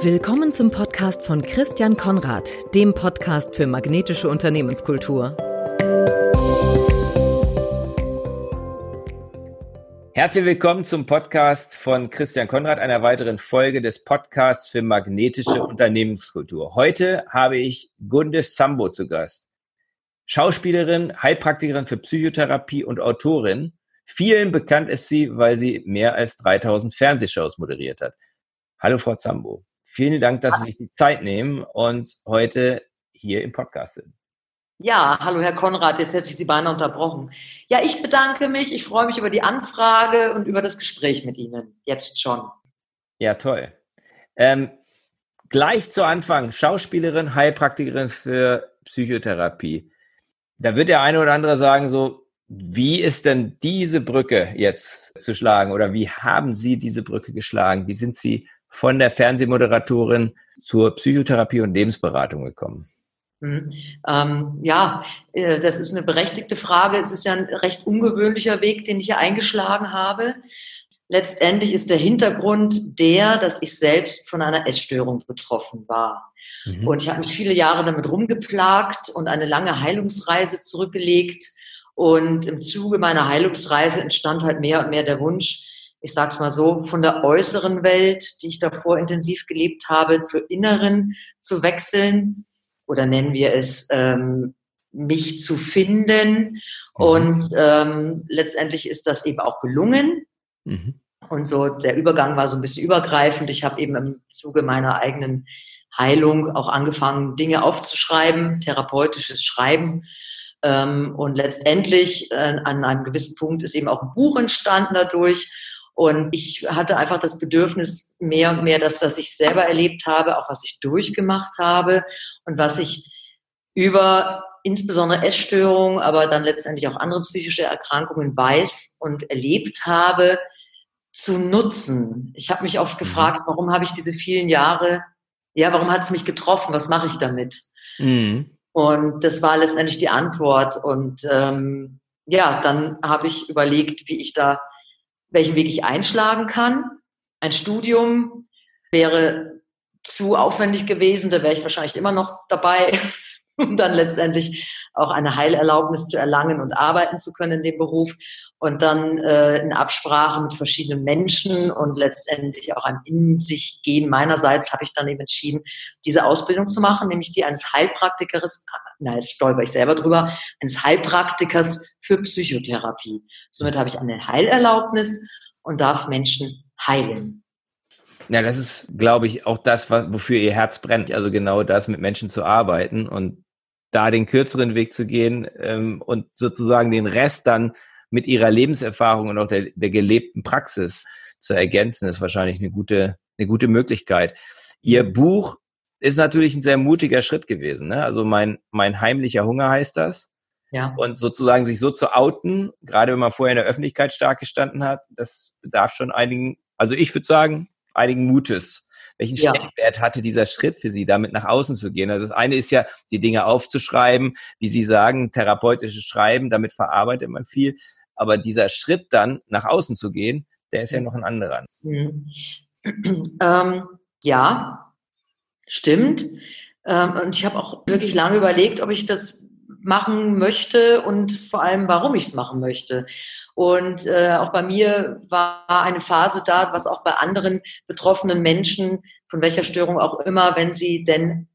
Willkommen zum Podcast von Christian Konrad, dem Podcast für magnetische Unternehmenskultur. Herzlich willkommen zum Podcast von Christian Konrad, einer weiteren Folge des Podcasts für magnetische Unternehmenskultur. Heute habe ich Gundes Zambo zu Gast. Schauspielerin, Heilpraktikerin für Psychotherapie und Autorin. Vielen bekannt ist sie, weil sie mehr als 3000 Fernsehshows moderiert hat. Hallo, Frau Zambo. Vielen Dank, dass Sie sich die Zeit nehmen und heute hier im Podcast sind. Ja, hallo Herr Konrad, jetzt hätte ich Sie beinahe unterbrochen. Ja, ich bedanke mich, ich freue mich über die Anfrage und über das Gespräch mit Ihnen, jetzt schon. Ja, toll. Ähm, gleich zu Anfang, Schauspielerin, Heilpraktikerin für Psychotherapie. Da wird der eine oder andere sagen, so, wie ist denn diese Brücke jetzt zu schlagen oder wie haben Sie diese Brücke geschlagen? Wie sind Sie von der Fernsehmoderatorin zur Psychotherapie und Lebensberatung gekommen? Mhm. Ähm, ja, äh, das ist eine berechtigte Frage. Es ist ja ein recht ungewöhnlicher Weg, den ich hier eingeschlagen habe. Letztendlich ist der Hintergrund der, dass ich selbst von einer Essstörung betroffen war. Mhm. Und ich habe mich viele Jahre damit rumgeplagt und eine lange Heilungsreise zurückgelegt. Und im Zuge meiner Heilungsreise entstand halt mehr und mehr der Wunsch, ich sage es mal so, von der äußeren Welt, die ich davor intensiv gelebt habe, zur inneren zu wechseln oder nennen wir es ähm, mich zu finden. Mhm. Und ähm, letztendlich ist das eben auch gelungen. Mhm. Und so der Übergang war so ein bisschen übergreifend. Ich habe eben im Zuge meiner eigenen Heilung auch angefangen, Dinge aufzuschreiben, therapeutisches Schreiben. Ähm, und letztendlich äh, an einem gewissen Punkt ist eben auch ein Buch entstanden dadurch. Und ich hatte einfach das Bedürfnis, mehr und mehr das, was ich selber erlebt habe, auch was ich durchgemacht habe und was ich über insbesondere Essstörungen, aber dann letztendlich auch andere psychische Erkrankungen weiß und erlebt habe, zu nutzen. Ich habe mich oft mhm. gefragt, warum habe ich diese vielen Jahre, ja, warum hat es mich getroffen? Was mache ich damit? Mhm. Und das war letztendlich die Antwort. Und ähm, ja, dann habe ich überlegt, wie ich da welchen Weg ich einschlagen kann. Ein Studium wäre zu aufwendig gewesen, da wäre ich wahrscheinlich immer noch dabei, um dann letztendlich auch eine Heilerlaubnis zu erlangen und arbeiten zu können in dem Beruf. Und dann äh, in Absprache mit verschiedenen Menschen und letztendlich auch ein In sich gehen meinerseits habe ich dann eben entschieden, diese Ausbildung zu machen, nämlich die eines Heilpraktikers, na, jetzt stolper ich selber drüber, eines Heilpraktikers für Psychotherapie. Somit habe ich eine Heilerlaubnis und darf Menschen heilen. Ja, das ist, glaube ich, auch das, wofür ihr Herz brennt. Also genau das, mit Menschen zu arbeiten und da den kürzeren Weg zu gehen ähm, und sozusagen den Rest dann mit ihrer Lebenserfahrung und auch der, der gelebten Praxis zu ergänzen, ist wahrscheinlich eine gute, eine gute Möglichkeit. Ihr Buch ist natürlich ein sehr mutiger Schritt gewesen. Ne? Also mein, mein heimlicher Hunger heißt das. Ja. Und sozusagen sich so zu outen, gerade wenn man vorher in der Öffentlichkeit stark gestanden hat, das bedarf schon einigen, also ich würde sagen, einigen Mutes. Welchen ja. Stellenwert hatte dieser Schritt für Sie, damit nach außen zu gehen? Also das eine ist ja, die Dinge aufzuschreiben, wie Sie sagen, therapeutisches Schreiben, damit verarbeitet man viel. Aber dieser Schritt dann nach außen zu gehen, der ist ja noch ein anderer. Mhm. Ähm, ja, Stimmt. Ähm, und ich habe auch wirklich lange überlegt, ob ich das machen möchte und vor allem, warum ich es machen möchte. Und äh, auch bei mir war eine Phase da, was auch bei anderen betroffenen Menschen, von welcher Störung auch immer, wenn sie denn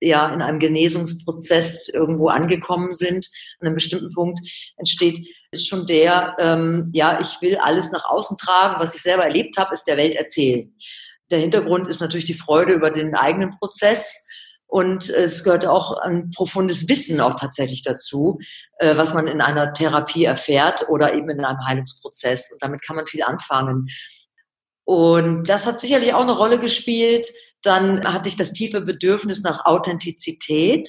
ja in einem Genesungsprozess irgendwo angekommen sind, an einem bestimmten Punkt entsteht, ist schon der, ähm, ja, ich will alles nach außen tragen, was ich selber erlebt habe, ist der Welt erzählen. Der Hintergrund ist natürlich die Freude über den eigenen Prozess. Und es gehört auch ein profundes Wissen auch tatsächlich dazu, äh, was man in einer Therapie erfährt oder eben in einem Heilungsprozess. Und damit kann man viel anfangen. Und das hat sicherlich auch eine Rolle gespielt. Dann hatte ich das tiefe Bedürfnis nach Authentizität.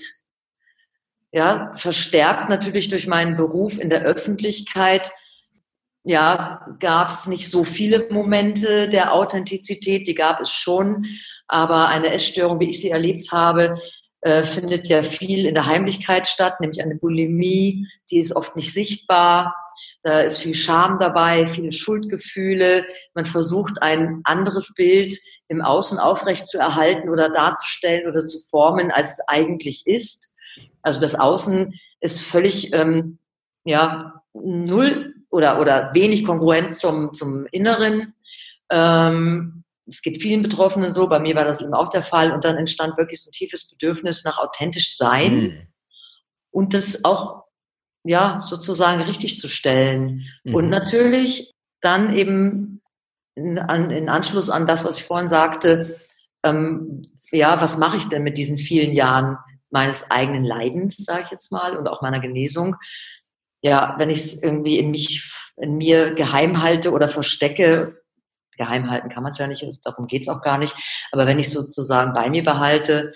Ja, verstärkt natürlich durch meinen Beruf in der Öffentlichkeit ja, gab es nicht so viele Momente der Authentizität, die gab es schon, aber eine Essstörung, wie ich sie erlebt habe, äh, findet ja viel in der Heimlichkeit statt, nämlich eine Bulimie, die ist oft nicht sichtbar Da ist viel Scham dabei, viele Schuldgefühle. Man versucht ein anderes Bild im Außen aufrecht zu erhalten oder darzustellen oder zu formen, als es eigentlich ist. Also das Außen ist völlig ähm, ja null oder oder wenig kongruent zum zum Inneren. Ähm, es geht vielen Betroffenen so, bei mir war das eben auch der Fall und dann entstand wirklich so ein tiefes Bedürfnis nach authentisch sein mhm. und das auch ja sozusagen richtig zu stellen mhm. und natürlich dann eben in, an, in, Anschluss an das, was ich vorhin sagte, ähm, ja, was mache ich denn mit diesen vielen Jahren meines eigenen Leidens, sage ich jetzt mal, und auch meiner Genesung? Ja, wenn ich es irgendwie in mich, in mir geheim halte oder verstecke, geheim halten kann man es ja nicht, darum geht es auch gar nicht. Aber wenn ich sozusagen bei mir behalte,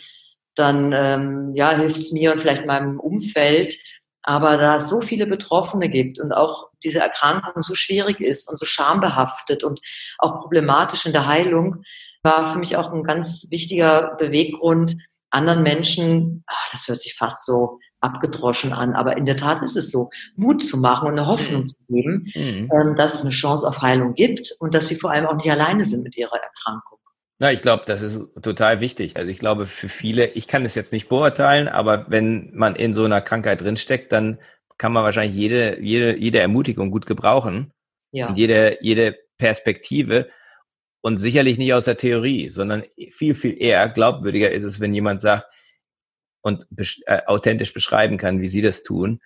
dann ähm, ja, hilft es mir und vielleicht meinem Umfeld. Aber da es so viele Betroffene gibt und auch diese Erkrankung so schwierig ist und so schambehaftet und auch problematisch in der Heilung, war für mich auch ein ganz wichtiger Beweggrund, anderen Menschen, ach, das hört sich fast so abgedroschen an, aber in der Tat ist es so, Mut zu machen und eine Hoffnung mhm. zu geben, mhm. ähm, dass es eine Chance auf Heilung gibt und dass sie vor allem auch nicht alleine sind mit ihrer Erkrankung. Na, ich glaube, das ist total wichtig. Also ich glaube, für viele, ich kann es jetzt nicht beurteilen, aber wenn man in so einer Krankheit drinsteckt, dann kann man wahrscheinlich jede, jede, jede Ermutigung gut gebrauchen. Ja. Und jede, jede Perspektive. Und sicherlich nicht aus der Theorie, sondern viel, viel eher glaubwürdiger ist es, wenn jemand sagt, und besch äh, authentisch beschreiben kann, wie Sie das tun.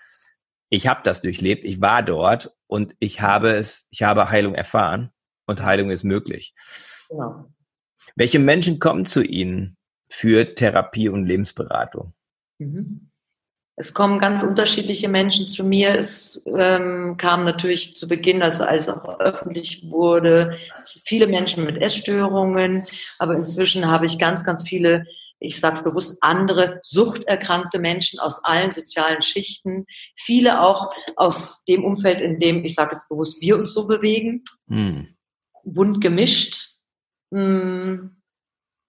Ich habe das durchlebt, ich war dort und ich habe es, ich habe Heilung erfahren und Heilung ist möglich. Genau. Welche Menschen kommen zu Ihnen für Therapie und Lebensberatung? Mhm. Es kommen ganz unterschiedliche Menschen zu mir. Es ähm, kam natürlich zu Beginn, also als auch öffentlich wurde, viele Menschen mit Essstörungen, aber inzwischen habe ich ganz, ganz viele ich sage es bewusst, andere suchterkrankte Menschen aus allen sozialen Schichten, viele auch aus dem Umfeld, in dem, ich sage jetzt bewusst, wir uns so bewegen, hm. bunt gemischt. Hm.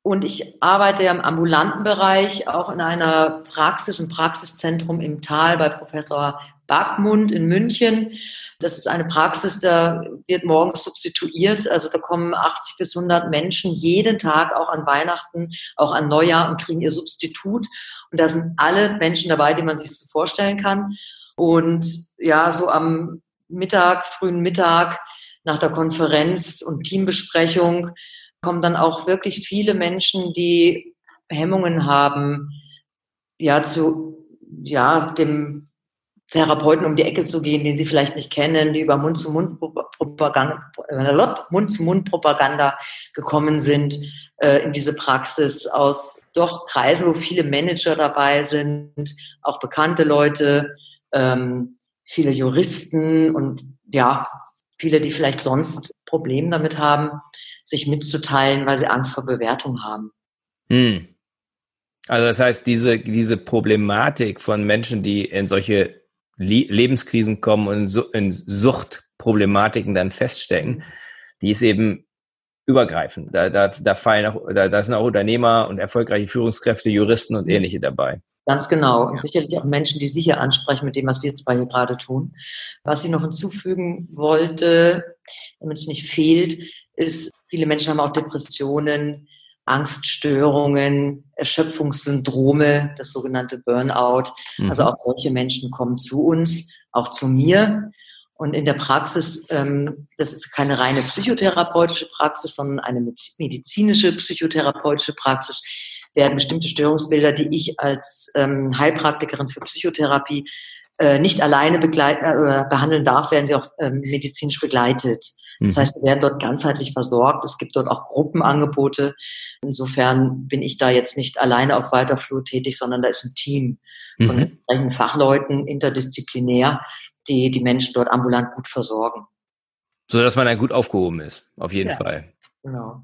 Und ich arbeite ja im ambulanten Bereich, auch in einer Praxis, im Praxiszentrum im Tal bei Professor Backmund in München. Das ist eine Praxis, da wird morgens substituiert. Also da kommen 80 bis 100 Menschen jeden Tag, auch an Weihnachten, auch an Neujahr und kriegen ihr Substitut. Und da sind alle Menschen dabei, die man sich so vorstellen kann. Und ja, so am Mittag, frühen Mittag, nach der Konferenz und Teambesprechung kommen dann auch wirklich viele Menschen, die Hemmungen haben, ja, zu, ja, dem Therapeuten um die Ecke zu gehen, den sie vielleicht nicht kennen, die über Mund-zu-Mund-Propaganda Mund gekommen sind äh, in diese Praxis aus doch Kreisen, wo viele Manager dabei sind, auch bekannte Leute, ähm, viele Juristen und ja, viele, die vielleicht sonst Probleme damit haben, sich mitzuteilen, weil sie Angst vor Bewertung haben. Hm. Also das heißt, diese, diese Problematik von Menschen, die in solche Le Lebenskrisen kommen und in Suchtproblematiken dann feststecken, die ist eben übergreifend. Da, da, da fallen auch, da, da sind auch Unternehmer und erfolgreiche Führungskräfte, Juristen und ähnliche dabei. Ganz genau. Und sicherlich auch Menschen, die Sie hier ansprechen mit dem, was wir zwei hier gerade tun. Was ich noch hinzufügen wollte, damit es nicht fehlt, ist, viele Menschen haben auch Depressionen, Angststörungen, Erschöpfungssyndrome, das sogenannte Burnout. Mhm. Also auch solche Menschen kommen zu uns, auch zu mir. Und in der Praxis, ähm, das ist keine reine psychotherapeutische Praxis, sondern eine medizinische psychotherapeutische Praxis, werden bestimmte Störungsbilder, die ich als ähm, Heilpraktikerin für Psychotherapie äh, nicht alleine begleiten äh, behandeln darf, werden sie auch ähm, medizinisch begleitet. Das mhm. heißt, wir werden dort ganzheitlich versorgt. Es gibt dort auch Gruppenangebote. Insofern bin ich da jetzt nicht alleine auf weiter Flur tätig, sondern da ist ein Team von mhm. entsprechenden Fachleuten, interdisziplinär, die die Menschen dort ambulant gut versorgen. So dass man da gut aufgehoben ist, auf jeden ja, Fall. Genau.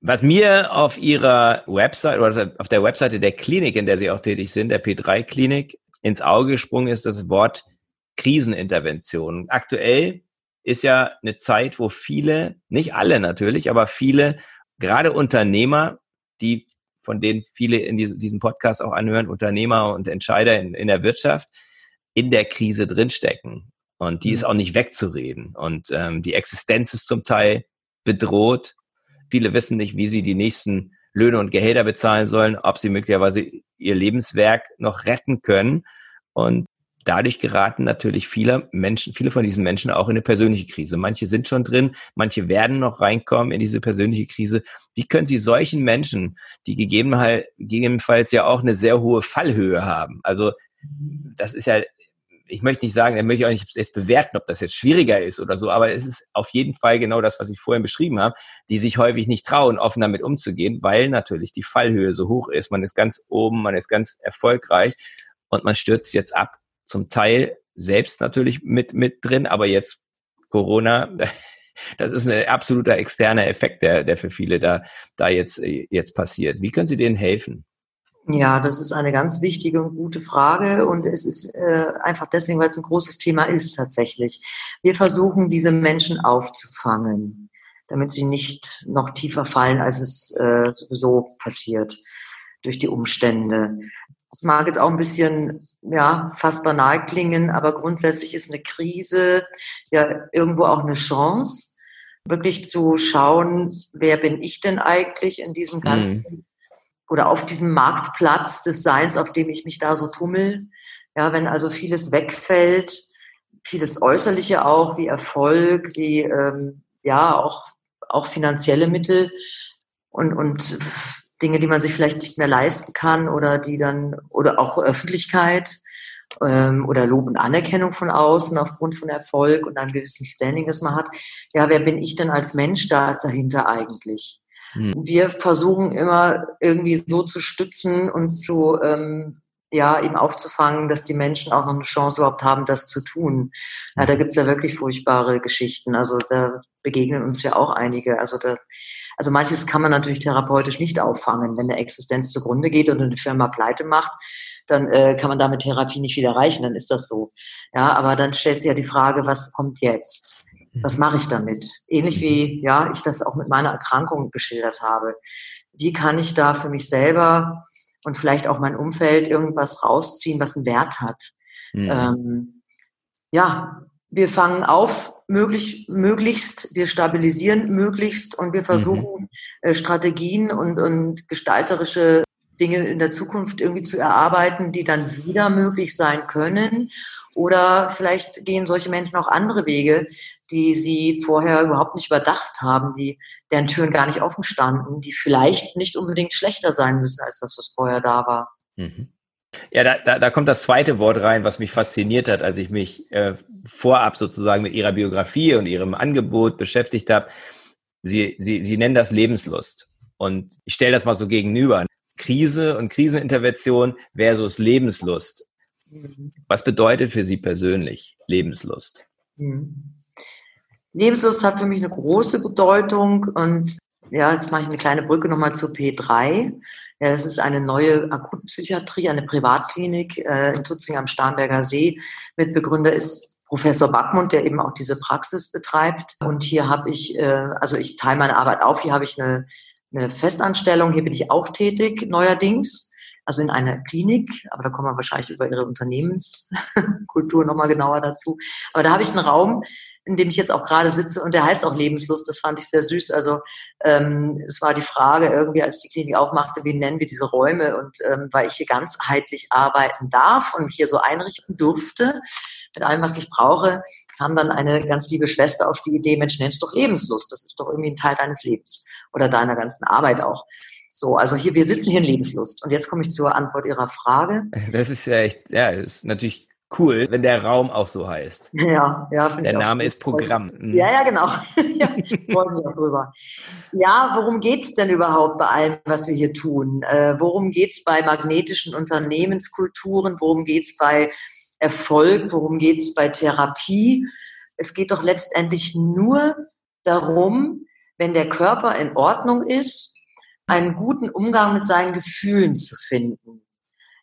Was mir auf Ihrer Website oder auf der Webseite der Klinik, in der Sie auch tätig sind, der P3-Klinik, ins Auge gesprungen ist das Wort Krisenintervention. Aktuell ist ja eine Zeit, wo viele, nicht alle natürlich, aber viele, gerade Unternehmer, die von denen viele in diesem Podcast auch anhören, Unternehmer und Entscheider in, in der Wirtschaft, in der Krise drinstecken. Und die mhm. ist auch nicht wegzureden. Und ähm, die Existenz ist zum Teil bedroht. Viele wissen nicht, wie sie die nächsten Löhne und Gehälter bezahlen sollen, ob sie möglicherweise ihr Lebenswerk noch retten können. Und dadurch geraten natürlich viele Menschen, viele von diesen Menschen auch in eine persönliche Krise. Manche sind schon drin, manche werden noch reinkommen in diese persönliche Krise. Wie können Sie solchen Menschen, die gegebenenfalls ja auch eine sehr hohe Fallhöhe haben, also das ist ja ich möchte nicht sagen, da möchte auch nicht jetzt bewerten, ob das jetzt schwieriger ist oder so, aber es ist auf jeden Fall genau das, was ich vorhin beschrieben habe, die sich häufig nicht trauen, offen damit umzugehen, weil natürlich die Fallhöhe so hoch ist. Man ist ganz oben, man ist ganz erfolgreich und man stürzt jetzt ab. Zum Teil selbst natürlich mit, mit drin, aber jetzt Corona, das ist ein absoluter externer Effekt, der, der für viele da, da jetzt, jetzt passiert. Wie können Sie denen helfen? Ja, das ist eine ganz wichtige und gute Frage und es ist äh, einfach deswegen, weil es ein großes Thema ist tatsächlich. Wir versuchen, diese Menschen aufzufangen, damit sie nicht noch tiefer fallen, als es äh, sowieso passiert durch die Umstände. Das mag jetzt auch ein bisschen, ja, fast banal klingen, aber grundsätzlich ist eine Krise ja irgendwo auch eine Chance, wirklich zu schauen, wer bin ich denn eigentlich in diesem ganzen mhm oder auf diesem Marktplatz des Seins, auf dem ich mich da so tummel. Ja, wenn also vieles wegfällt, vieles Äußerliche auch, wie Erfolg, wie ähm, ja auch, auch finanzielle Mittel und, und Dinge, die man sich vielleicht nicht mehr leisten kann oder die dann, oder auch Öffentlichkeit ähm, oder Lob und Anerkennung von außen aufgrund von Erfolg und einem gewissen Standing, das man hat. Ja, wer bin ich denn als Mensch da dahinter eigentlich? Mhm. Wir versuchen immer irgendwie so zu stützen und zu, ähm, ja, eben aufzufangen, dass die Menschen auch noch eine Chance überhaupt haben, das zu tun. Ja, da hm. gibt's ja wirklich furchtbare Geschichten. Also da begegnen uns ja auch einige. Also da, also manches kann man natürlich therapeutisch nicht auffangen. Wenn eine Existenz zugrunde geht und eine Firma pleite macht, dann äh, kann man damit Therapie nicht wieder erreichen, dann ist das so. Ja, aber dann stellt sich ja die Frage, was kommt jetzt? Was mache ich damit? Ähnlich wie ja, ich das auch mit meiner Erkrankung geschildert habe. Wie kann ich da für mich selber und vielleicht auch mein Umfeld irgendwas rausziehen, was einen Wert hat? Mhm. Ähm, ja, wir fangen auf, möglich, möglichst, wir stabilisieren möglichst und wir versuchen mhm. äh, Strategien und, und gestalterische Dinge in der Zukunft irgendwie zu erarbeiten, die dann wieder möglich sein können. Oder vielleicht gehen solche Menschen auch andere Wege, die sie vorher überhaupt nicht überdacht haben, die, deren Türen gar nicht offen standen, die vielleicht nicht unbedingt schlechter sein müssen als das, was vorher da war. Mhm. Ja, da, da, da kommt das zweite Wort rein, was mich fasziniert hat, als ich mich äh, vorab sozusagen mit Ihrer Biografie und Ihrem Angebot beschäftigt habe. Sie, Sie, Sie nennen das Lebenslust. Und ich stelle das mal so gegenüber. Krise und Krisenintervention versus Lebenslust. Mhm. Was bedeutet für Sie persönlich Lebenslust? Mhm. Lebenslust hat für mich eine große Bedeutung und ja, jetzt mache ich eine kleine Brücke nochmal zur P3. Ja, das ist eine neue Akutpsychiatrie, eine Privatklinik äh, in Tutzing am Starnberger See. Mitbegründer ist Professor Backmund, der eben auch diese Praxis betreibt. Und hier habe ich, äh, also ich teile meine Arbeit auf, hier habe ich eine, eine Festanstellung, hier bin ich auch tätig neuerdings also in einer Klinik, aber da kommen wir wahrscheinlich über Ihre Unternehmenskultur nochmal genauer dazu. Aber da habe ich einen Raum, in dem ich jetzt auch gerade sitze und der heißt auch Lebenslust. Das fand ich sehr süß. Also ähm, es war die Frage irgendwie, als die Klinik aufmachte, wie nennen wir diese Räume? Und ähm, weil ich hier ganzheitlich arbeiten darf und mich hier so einrichten durfte, mit allem, was ich brauche, kam dann eine ganz liebe Schwester auf die Idee, Mensch, nenn's doch Lebenslust. Das ist doch irgendwie ein Teil deines Lebens oder deiner ganzen Arbeit auch. So, also hier, wir sitzen hier in Lebenslust. Und jetzt komme ich zur Antwort Ihrer Frage. Das ist ja echt, ja, ist natürlich cool, wenn der Raum auch so heißt. Ja, ja, finde ich. Der Name ist Programm. Mhm. Ja, ja, genau. ja, freuen wir drüber. Ja, worum geht's denn überhaupt bei allem, was wir hier tun? Äh, worum geht's bei magnetischen Unternehmenskulturen? Worum geht's bei Erfolg? Worum geht's bei Therapie? Es geht doch letztendlich nur darum, wenn der Körper in Ordnung ist, einen guten Umgang mit seinen Gefühlen zu finden.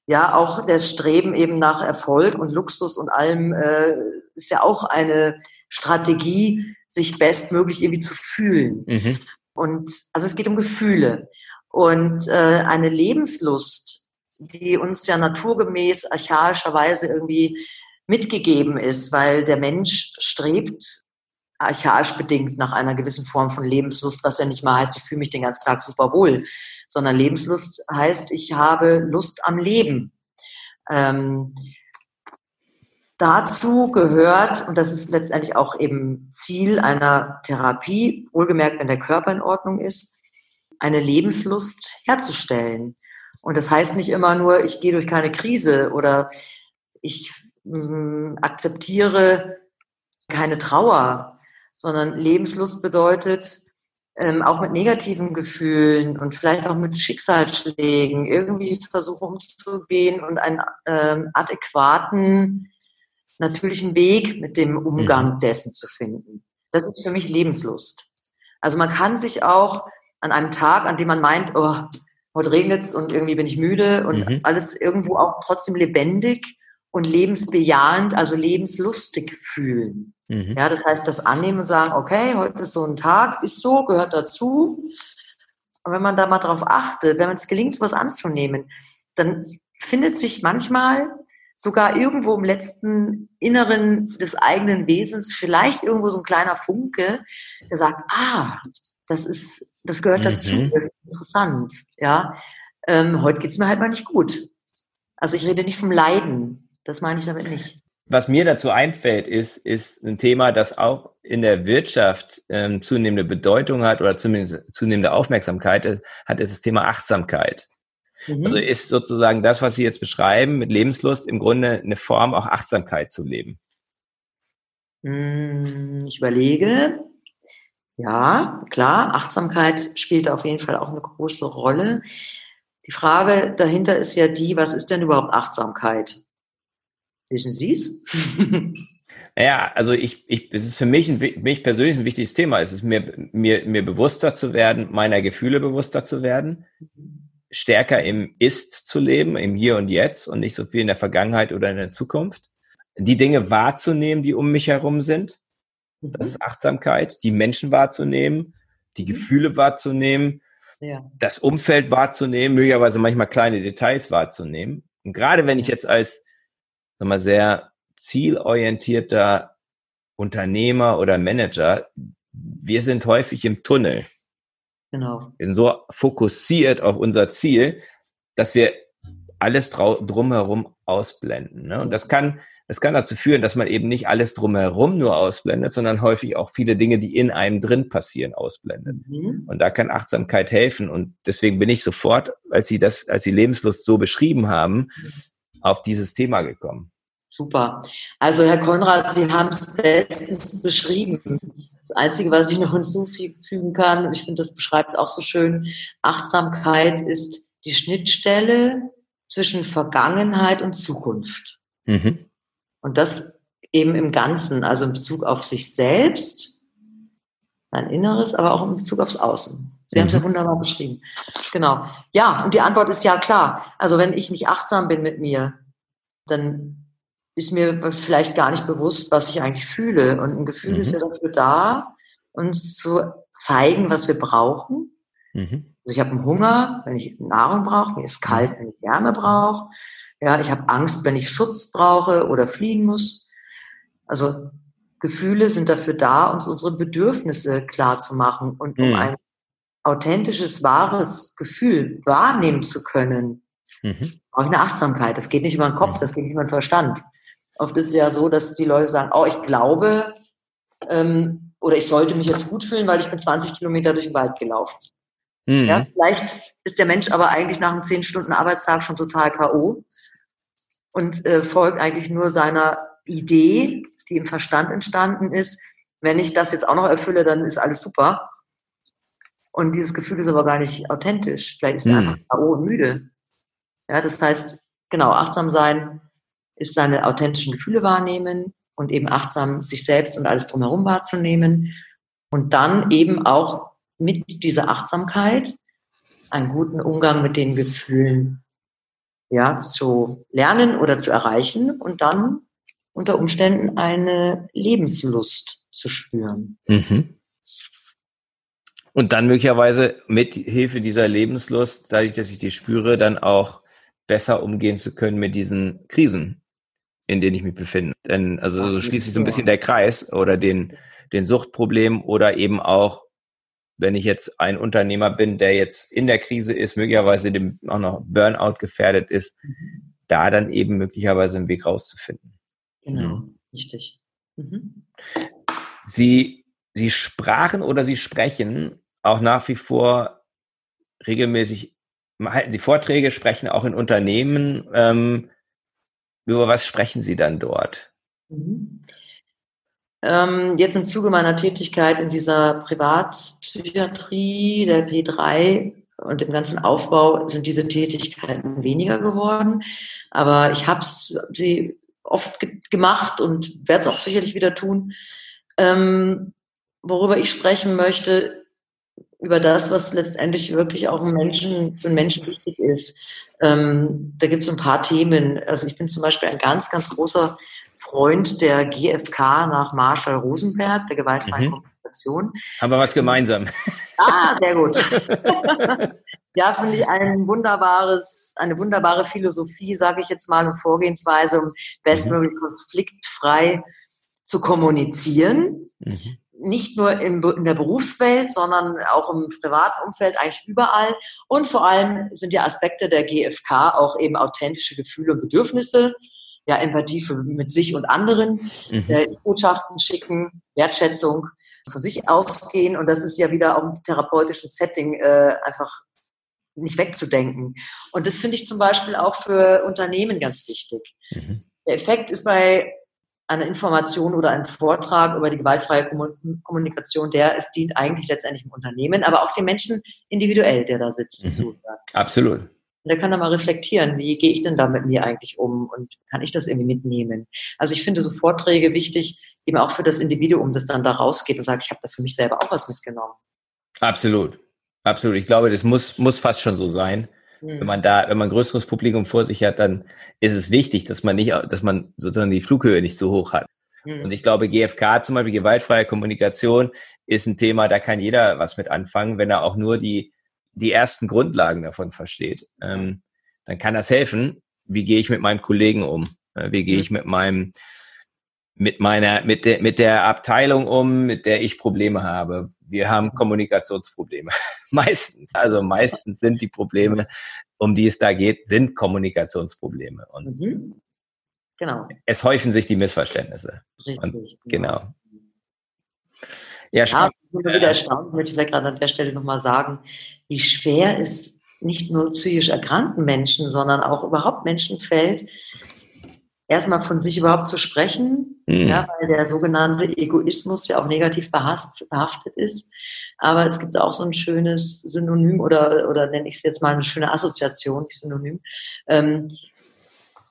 Ja, auch das Streben eben nach Erfolg und Luxus und allem äh, ist ja auch eine Strategie, sich bestmöglich irgendwie zu fühlen. Mhm. Und also es geht um Gefühle und äh, eine Lebenslust, die uns ja naturgemäß archaischerweise irgendwie mitgegeben ist, weil der Mensch strebt archaisch bedingt nach einer gewissen Form von Lebenslust, was ja nicht mal heißt, ich fühle mich den ganzen Tag super wohl, sondern Lebenslust heißt, ich habe Lust am Leben. Ähm, dazu gehört, und das ist letztendlich auch eben Ziel einer Therapie, wohlgemerkt, wenn der Körper in Ordnung ist, eine Lebenslust herzustellen. Und das heißt nicht immer nur, ich gehe durch keine Krise oder ich mh, akzeptiere keine Trauer, sondern Lebenslust bedeutet, ähm, auch mit negativen Gefühlen und vielleicht auch mit Schicksalsschlägen irgendwie versuchen umzugehen und einen ähm, adäquaten, natürlichen Weg mit dem Umgang mhm. dessen zu finden. Das ist für mich Lebenslust. Also man kann sich auch an einem Tag, an dem man meint, oh, heute regnet es und irgendwie bin ich müde und mhm. alles irgendwo auch trotzdem lebendig und lebensbejahend, also lebenslustig fühlen. Mhm. Ja, das heißt, das Annehmen und sagen, okay, heute ist so ein Tag, ist so, gehört dazu. Und wenn man da mal drauf achtet, wenn man es gelingt, was anzunehmen, dann findet sich manchmal sogar irgendwo im letzten Inneren des eigenen Wesens vielleicht irgendwo so ein kleiner Funke, der sagt, ah, das ist, das gehört mhm. dazu, das ist interessant, ja. Ähm, heute geht's mir halt mal nicht gut. Also ich rede nicht vom Leiden, das meine ich damit nicht. Was mir dazu einfällt, ist, ist ein Thema, das auch in der Wirtschaft ähm, zunehmende Bedeutung hat oder zumindest zunehmende Aufmerksamkeit hat, ist das Thema Achtsamkeit. Mhm. Also ist sozusagen das, was Sie jetzt beschreiben mit Lebenslust, im Grunde eine Form, auch Achtsamkeit zu leben. Hm, ich überlege. Ja, klar, Achtsamkeit spielt auf jeden Fall auch eine große Rolle. Die Frage dahinter ist ja die, was ist denn überhaupt Achtsamkeit? Wissen Sie es? Naja, also ich, ich, es ist für mich, ein, mich persönlich ein wichtiges Thema. Es ist mir, mir, mir bewusster zu werden, meiner Gefühle bewusster zu werden, stärker im Ist zu leben, im Hier und Jetzt und nicht so viel in der Vergangenheit oder in der Zukunft. Die Dinge wahrzunehmen, die um mich herum sind. Das ist Achtsamkeit. Die Menschen wahrzunehmen, die mhm. Gefühle wahrzunehmen, ja. das Umfeld wahrzunehmen, möglicherweise manchmal kleine Details wahrzunehmen. Und gerade wenn ich jetzt als sag mal, sehr zielorientierter Unternehmer oder Manager, wir sind häufig im Tunnel. Genau. Wir sind so fokussiert auf unser Ziel, dass wir alles drumherum ausblenden. Ne? Und das kann, das kann dazu führen, dass man eben nicht alles drumherum nur ausblendet, sondern häufig auch viele Dinge, die in einem drin passieren, ausblendet. Mhm. Und da kann Achtsamkeit helfen. Und deswegen bin ich sofort, als Sie das, als Sie Lebenslust so beschrieben haben, auf dieses Thema gekommen. Super. Also Herr Konrad, Sie haben es bestens beschrieben. Das Einzige, was ich noch hinzufügen kann, ich finde, das beschreibt auch so schön, Achtsamkeit ist die Schnittstelle zwischen Vergangenheit und Zukunft. Mhm. Und das eben im Ganzen, also in Bezug auf sich selbst, sein Inneres, aber auch in Bezug aufs Außen. Sie mhm. haben es ja wunderbar beschrieben. Genau. Ja, und die Antwort ist ja klar. Also wenn ich nicht achtsam bin mit mir, dann ist mir vielleicht gar nicht bewusst, was ich eigentlich fühle. Und ein Gefühl mhm. ist ja dafür da, uns zu zeigen, was wir brauchen. Mhm. Also ich habe einen Hunger, wenn ich Nahrung brauche, mir ist kalt, wenn ich Wärme brauche. Ja, ich habe Angst, wenn ich Schutz brauche oder fliehen muss. Also Gefühle sind dafür da, uns unsere Bedürfnisse klar zu machen und um mhm. ein authentisches, wahres Gefühl wahrnehmen zu können, mhm. brauche ich eine Achtsamkeit. Das geht nicht über den Kopf, mhm. das geht nicht über den Verstand. Oft ist es ja so, dass die Leute sagen, oh, ich glaube, ähm, oder ich sollte mich jetzt gut fühlen, weil ich bin 20 Kilometer durch den Wald gelaufen. Mhm. Ja, vielleicht ist der Mensch aber eigentlich nach einem 10 Stunden Arbeitstag schon total K.O. und äh, folgt eigentlich nur seiner Idee, die im Verstand entstanden ist. Wenn ich das jetzt auch noch erfülle, dann ist alles super. Und dieses Gefühl ist aber gar nicht authentisch. Vielleicht ist er mhm. einfach K.O. und müde. Ja, das heißt, genau, achtsam sein ist seine authentischen Gefühle wahrnehmen und eben achtsam sich selbst und alles drumherum wahrzunehmen und dann eben auch mit dieser Achtsamkeit einen guten Umgang mit den Gefühlen ja, zu lernen oder zu erreichen und dann unter Umständen eine Lebenslust zu spüren. Mhm. Und dann möglicherweise mit Hilfe dieser Lebenslust, dadurch, dass ich die spüre, dann auch besser umgehen zu können mit diesen Krisen, in denen ich mich befinde. Denn also so schließt sich so ein bisschen der Kreis oder den, den Suchtproblem oder eben auch, wenn ich jetzt ein Unternehmer bin, der jetzt in der Krise ist, möglicherweise dem auch noch Burnout gefährdet ist, mhm. da dann eben möglicherweise einen Weg rauszufinden. Genau, mhm. richtig. Mhm. Sie, Sie sprachen oder Sie sprechen auch nach wie vor regelmäßig, halten Sie Vorträge, sprechen auch in Unternehmen. Ähm, über was sprechen Sie dann dort? Mhm. Ähm, jetzt im Zuge meiner Tätigkeit in dieser Privatpsychiatrie, der P3 und dem ganzen Aufbau sind diese Tätigkeiten weniger geworden. Aber ich habe sie oft ge gemacht und werde es auch sicherlich wieder tun. Ähm, worüber ich sprechen möchte, über das, was letztendlich wirklich auch Menschen, für Menschen wichtig ist. Ähm, da gibt es ein paar Themen. Also ich bin zum Beispiel ein ganz, ganz großer Freund der GfK nach Marshall Rosenberg, der gewaltfreien mhm. Kommunikation. Haben wir was gemeinsam? Ah, sehr gut. ja, finde ich ein wunderbares, eine wunderbare Philosophie, sage ich jetzt mal, und Vorgehensweise, um bestmöglich mhm. konfliktfrei zu kommunizieren. Mhm nicht nur in, in, der Berufswelt, sondern auch im privaten Umfeld, eigentlich überall. Und vor allem sind die Aspekte der GfK auch eben authentische Gefühle und Bedürfnisse, ja, Empathie für, mit sich und anderen, mhm. äh, Botschaften schicken, Wertschätzung von sich ausgehen. Und das ist ja wieder auch im therapeutischen Setting äh, einfach nicht wegzudenken. Und das finde ich zum Beispiel auch für Unternehmen ganz wichtig. Mhm. Der Effekt ist bei eine Information oder ein Vortrag über die gewaltfreie Kommunikation, der es dient eigentlich letztendlich im Unternehmen, aber auch dem Menschen individuell, der da sitzt mhm. Absolut. Und der kann dann mal reflektieren, wie gehe ich denn da mit mir eigentlich um und kann ich das irgendwie mitnehmen? Also ich finde so Vorträge wichtig, eben auch für das Individuum, das dann da rausgeht und sagt, ich habe da für mich selber auch was mitgenommen. Absolut. Absolut. Ich glaube, das muss, muss fast schon so sein. Wenn hm. man da, wenn man ein größeres Publikum vor sich hat, dann ist es wichtig, dass man nicht, dass man sozusagen die Flughöhe nicht so hoch hat. Mhm. Und ich glaube, GFK zum Beispiel, gewaltfreie Kommunikation, ist ein Thema, da kann jeder was mit anfangen, wenn er auch nur die, die ersten Grundlagen davon versteht. Ähm, dann kann das helfen. Wie gehe ich mit meinem Kollegen um? Äh, wie gehe ich mit meinem, mit meiner, mit der, mit der Abteilung um, mit der ich Probleme habe? Wir haben Kommunikationsprobleme. meistens. Also meistens sind die Probleme, um die es da geht, sind Kommunikationsprobleme. Und mhm. genau. es häufen sich die Missverständnisse. Richtig. Und, genau. genau. Ja, spannend. Ja, ich bin wieder erstaunt, möchte ich vielleicht gerade an der Stelle nochmal sagen, wie schwer es nicht nur psychisch erkrankten Menschen, sondern auch überhaupt Menschen fällt, erstmal von sich überhaupt zu sprechen, mhm. ja, weil der sogenannte Egoismus ja auch negativ behaftet ist. Aber es gibt auch so ein schönes Synonym oder, oder nenne ich es jetzt mal eine schöne Assoziation, Synonym. Ähm,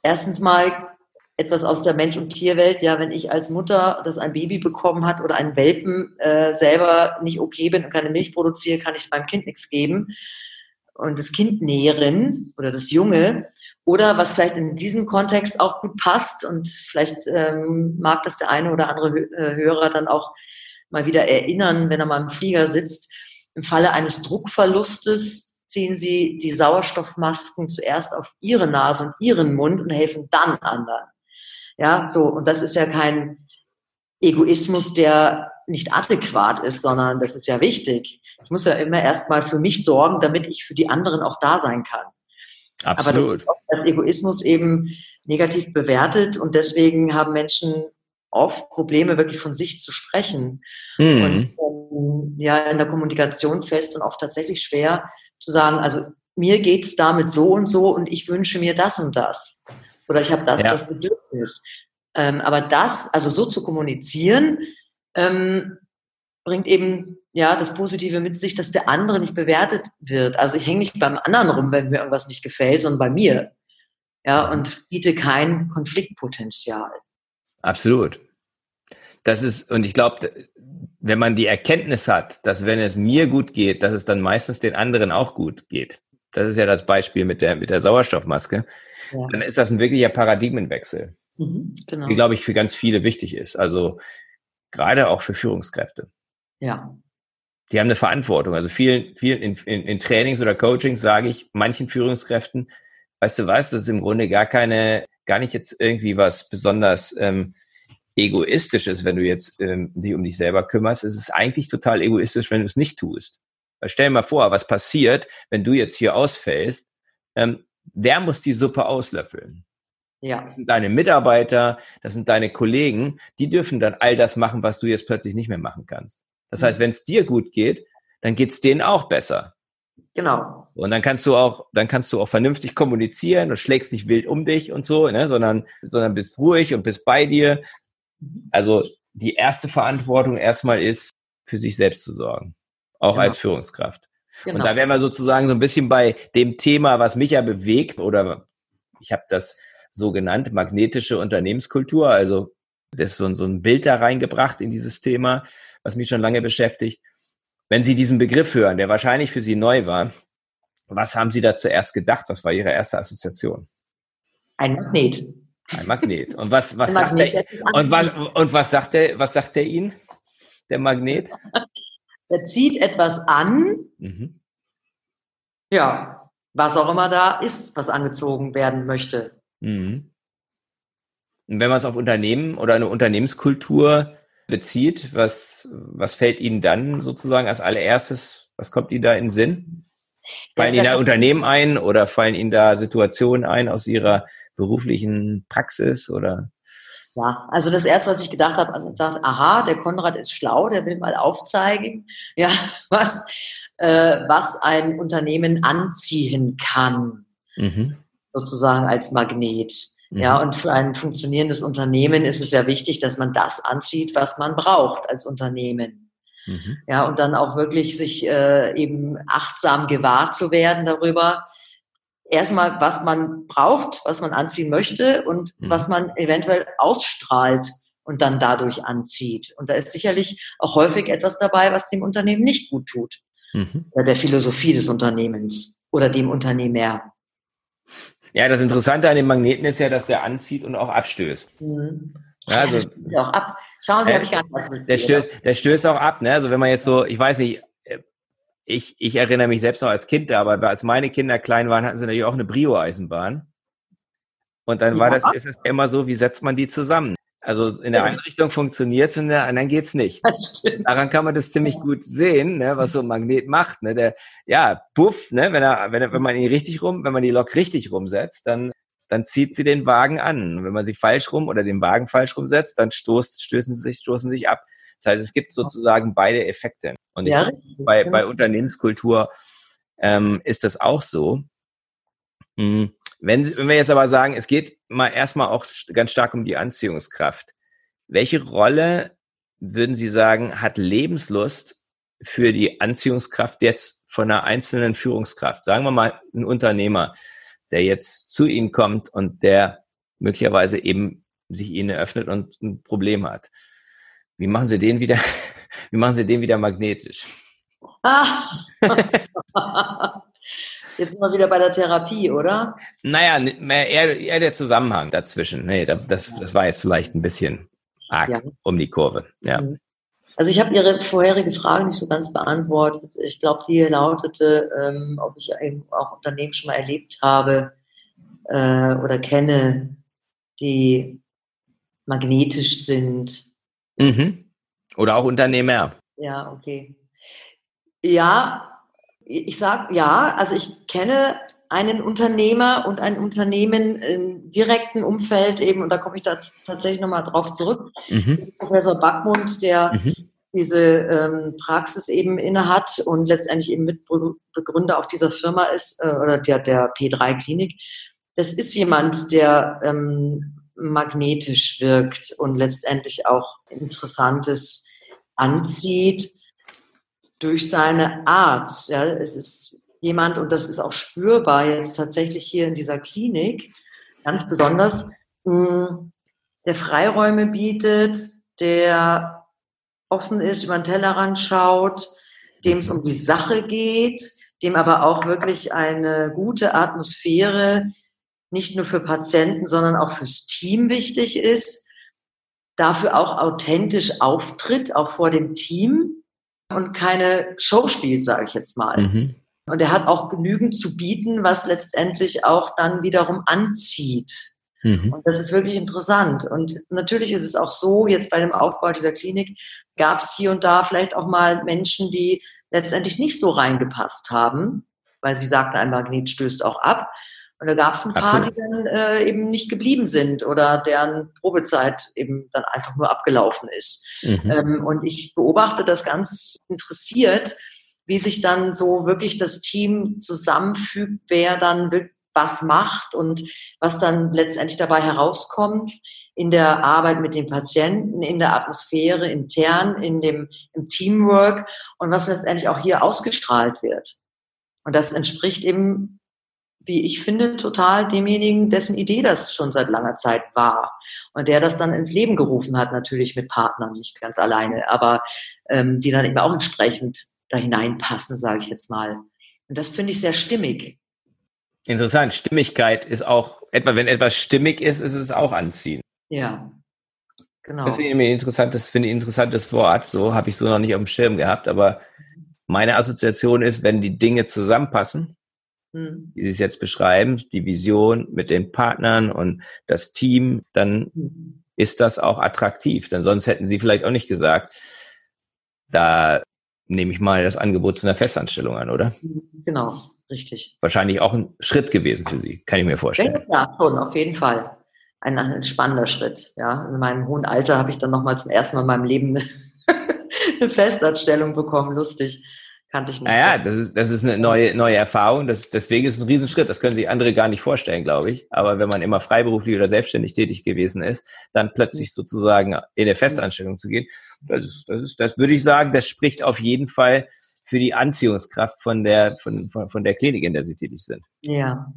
erstens mal etwas aus der Mensch- und Tierwelt. Ja, wenn ich als Mutter, das ein Baby bekommen hat oder einen Welpen äh, selber nicht okay bin und keine Milch produziere, kann ich meinem Kind nichts geben. Und das Kind nähren oder das Junge oder was vielleicht in diesem Kontext auch gut passt und vielleicht ähm, mag das der eine oder andere äh, Hörer dann auch mal wieder erinnern, wenn er mal im Flieger sitzt. Im Falle eines Druckverlustes ziehen Sie die Sauerstoffmasken zuerst auf Ihre Nase und Ihren Mund und helfen dann anderen. Ja, so. Und das ist ja kein Egoismus, der nicht adäquat ist, sondern das ist ja wichtig. Ich muss ja immer erstmal für mich sorgen, damit ich für die anderen auch da sein kann. Absolut. Aber das als Egoismus eben negativ bewertet und deswegen haben Menschen oft Probleme, wirklich von sich zu sprechen. Mhm. Und ähm, ja, in der Kommunikation fällt es dann oft tatsächlich schwer zu sagen, also mir geht es damit so und so und ich wünsche mir das und das. Oder ich habe das ja. das Bedürfnis. Ähm, aber das, also so zu kommunizieren, ähm, bringt eben ja das Positive mit sich, dass der andere nicht bewertet wird. Also ich hänge nicht beim anderen rum, wenn mir irgendwas nicht gefällt, sondern bei mir. Ja, und biete kein Konfliktpotenzial. Absolut. Das ist, und ich glaube, wenn man die Erkenntnis hat, dass wenn es mir gut geht, dass es dann meistens den anderen auch gut geht. Das ist ja das Beispiel mit der, mit der Sauerstoffmaske. Ja. Dann ist das ein wirklicher Paradigmenwechsel. Mhm, genau. Die, glaube ich, für ganz viele wichtig ist. Also gerade auch für Führungskräfte. Ja. Die haben eine Verantwortung. Also vielen, vielen in, in, in Trainings oder Coachings sage ich manchen Führungskräften, weißt du was, das ist im Grunde gar keine gar nicht jetzt irgendwie was besonders ähm, egoistisches, wenn du jetzt ähm, dich um dich selber kümmerst. Es ist eigentlich total egoistisch, wenn du es nicht tust. Stell dir mal vor, was passiert, wenn du jetzt hier ausfällst. Ähm, wer muss die Suppe auslöffeln? Ja. Das sind deine Mitarbeiter, das sind deine Kollegen, die dürfen dann all das machen, was du jetzt plötzlich nicht mehr machen kannst. Das heißt, mhm. wenn es dir gut geht, dann geht es denen auch besser. Genau. Und dann kannst du auch, dann kannst du auch vernünftig kommunizieren und schlägst nicht wild um dich und so, ne, sondern, sondern bist ruhig und bist bei dir. Mhm. Also die erste Verantwortung erstmal ist, für sich selbst zu sorgen. Auch genau. als Führungskraft. Genau. Und da wären wir sozusagen so ein bisschen bei dem Thema, was mich ja bewegt, oder ich habe das so genannt, magnetische Unternehmenskultur. Also das ist so, so ein Bild da reingebracht in dieses Thema, was mich schon lange beschäftigt. Wenn Sie diesen Begriff hören, der wahrscheinlich für Sie neu war, was haben Sie da zuerst gedacht? Was war Ihre erste Assoziation? Ein Magnet. Ein Magnet. Und was, was sagt er, und was, und was sagt er, was sagt er Ihnen? Der Magnet? Er zieht etwas an. Mhm. Ja, was auch immer da ist, was angezogen werden möchte. Mhm. Und wenn man es auf Unternehmen oder eine Unternehmenskultur bezieht, was, was fällt Ihnen dann sozusagen als allererstes, was kommt Ihnen da in den Sinn? Fallen Ihnen da Unternehmen ein oder fallen Ihnen da Situationen ein aus Ihrer beruflichen Praxis oder? Ja, also das erste, was ich gedacht habe, also ich dachte, aha, der Konrad ist schlau, der will mal aufzeigen, ja, was, äh, was ein Unternehmen anziehen kann, mhm. sozusagen als Magnet. Mhm. Ja, und für ein funktionierendes Unternehmen ist es ja wichtig, dass man das anzieht, was man braucht als Unternehmen. Mhm. Ja, und dann auch wirklich sich äh, eben achtsam gewahr zu werden darüber, erstmal, was man braucht, was man anziehen möchte und mhm. was man eventuell ausstrahlt und dann dadurch anzieht. Und da ist sicherlich auch häufig etwas dabei, was dem Unternehmen nicht gut tut. Mhm. Oder der Philosophie des Unternehmens oder dem Unternehmer. Ja, das Interessante an dem Magneten ist ja, dass der anzieht und auch abstößt. Mhm. Ja, also, auch ab. Schauen Sie, äh, habe ich gar nicht was der stößt, der stößt auch ab, ne? Also wenn man jetzt so, ich weiß nicht, ich, ich erinnere mich selbst noch als Kind, aber als meine Kinder klein waren, hatten sie natürlich auch eine Brio-Eisenbahn. Und dann war das, ist es immer so, wie setzt man die zusammen? Also in der einen Richtung funktioniert es, in der anderen geht's nicht. Daran kann man das ziemlich gut sehen, ne, was so ein Magnet macht. Ne? Der, ja, puff, ne, wenn er, wenn er, wenn man ihn richtig rum, wenn man die Lok richtig rumsetzt, dann, dann zieht sie den Wagen an. Wenn man sie falsch rum oder den Wagen falsch rumsetzt, dann stoßt, stößen sie sich, stoßen sich ab. Das heißt, es gibt sozusagen beide Effekte. Und ja, ich, bei, bei Unternehmenskultur ähm, ist das auch so. Hm, wenn, wenn wir jetzt aber sagen, es geht mal erstmal auch ganz stark um die Anziehungskraft. Welche Rolle würden Sie sagen, hat Lebenslust für die Anziehungskraft jetzt von einer einzelnen Führungskraft? Sagen wir mal ein Unternehmer, der jetzt zu Ihnen kommt und der möglicherweise eben sich Ihnen eröffnet und ein Problem hat. Wie machen Sie den wieder, wie machen Sie den wieder magnetisch? Ah. Jetzt sind wir wieder bei der Therapie, oder? Naja, eher, eher der Zusammenhang dazwischen. Nee, das, das war jetzt vielleicht ein bisschen arg ja. um die Kurve. Ja. Mhm. Also ich habe Ihre vorherige Frage nicht so ganz beantwortet. Ich glaube, die lautete, ähm, ob ich auch Unternehmen schon mal erlebt habe äh, oder kenne, die magnetisch sind Mhm. Oder auch Unternehmer. Ja, okay. Ja, ich sage ja, also ich kenne einen Unternehmer und ein Unternehmen im direkten Umfeld eben, und da komme ich da tatsächlich nochmal drauf zurück, mhm. Professor Backmund, der mhm. diese ähm, Praxis eben innehat und letztendlich eben Mitbegründer auch dieser Firma ist, äh, oder der, der P3-Klinik. Das ist jemand, der ähm, magnetisch wirkt und letztendlich auch Interessantes anzieht durch seine Art. Ja, es ist jemand, und das ist auch spürbar jetzt tatsächlich hier in dieser Klinik, ganz besonders, hm, der Freiräume bietet, der offen ist, über den Tellerrand schaut, dem es um die Sache geht, dem aber auch wirklich eine gute Atmosphäre nicht nur für Patienten, sondern auch fürs Team wichtig ist, dafür auch authentisch auftritt, auch vor dem Team und keine Show spielt, sage ich jetzt mal. Mhm. Und er hat auch genügend zu bieten, was letztendlich auch dann wiederum anzieht. Mhm. Und das ist wirklich interessant. Und natürlich ist es auch so, jetzt bei dem Aufbau dieser Klinik gab es hier und da vielleicht auch mal Menschen, die letztendlich nicht so reingepasst haben, weil sie sagten, ein Magnet stößt auch ab. Und da gab es ein paar, Absolut. die dann äh, eben nicht geblieben sind oder deren Probezeit eben dann einfach nur abgelaufen ist. Mhm. Ähm, und ich beobachte das ganz interessiert, wie sich dann so wirklich das Team zusammenfügt, wer dann was macht und was dann letztendlich dabei herauskommt in der Arbeit mit den Patienten, in der Atmosphäre intern, in dem im Teamwork und was letztendlich auch hier ausgestrahlt wird. Und das entspricht eben, wie ich finde, total demjenigen, dessen Idee das schon seit langer Zeit war und der das dann ins Leben gerufen hat, natürlich mit Partnern, nicht ganz alleine, aber ähm, die dann eben auch entsprechend da hineinpassen, sage ich jetzt mal. Und das finde ich sehr stimmig. Interessant. Stimmigkeit ist auch, etwa wenn etwas stimmig ist, ist es auch anziehen. Ja, genau. Das finde ich ein interessantes, finde ich ein interessantes Wort. So habe ich so noch nicht auf dem Schirm gehabt. Aber meine Assoziation ist, wenn die Dinge zusammenpassen, hm. wie Sie es jetzt beschreiben, die Vision mit den Partnern und das Team, dann ist das auch attraktiv. Denn sonst hätten Sie vielleicht auch nicht gesagt, da nehme ich mal das Angebot zu einer Festanstellung an, oder? Genau, richtig. Wahrscheinlich auch ein Schritt gewesen für Sie, kann ich mir vorstellen. Ja, schon, auf jeden Fall. Ein, ein spannender Schritt. Ja, in meinem hohen Alter habe ich dann nochmal zum ersten Mal in meinem Leben eine Festanstellung bekommen. Lustig kannte ich nicht. Naja, das ist, das ist eine neue, neue Erfahrung. Das, deswegen ist es ein Riesenschritt. Das können sich andere gar nicht vorstellen, glaube ich. Aber wenn man immer freiberuflich oder selbstständig tätig gewesen ist, dann plötzlich mhm. sozusagen in eine Festanstellung zu gehen, das ist, das ist, das würde ich sagen, das spricht auf jeden Fall für die Anziehungskraft von der, von, von, von der Klinik, in der Sie tätig sind. Ja.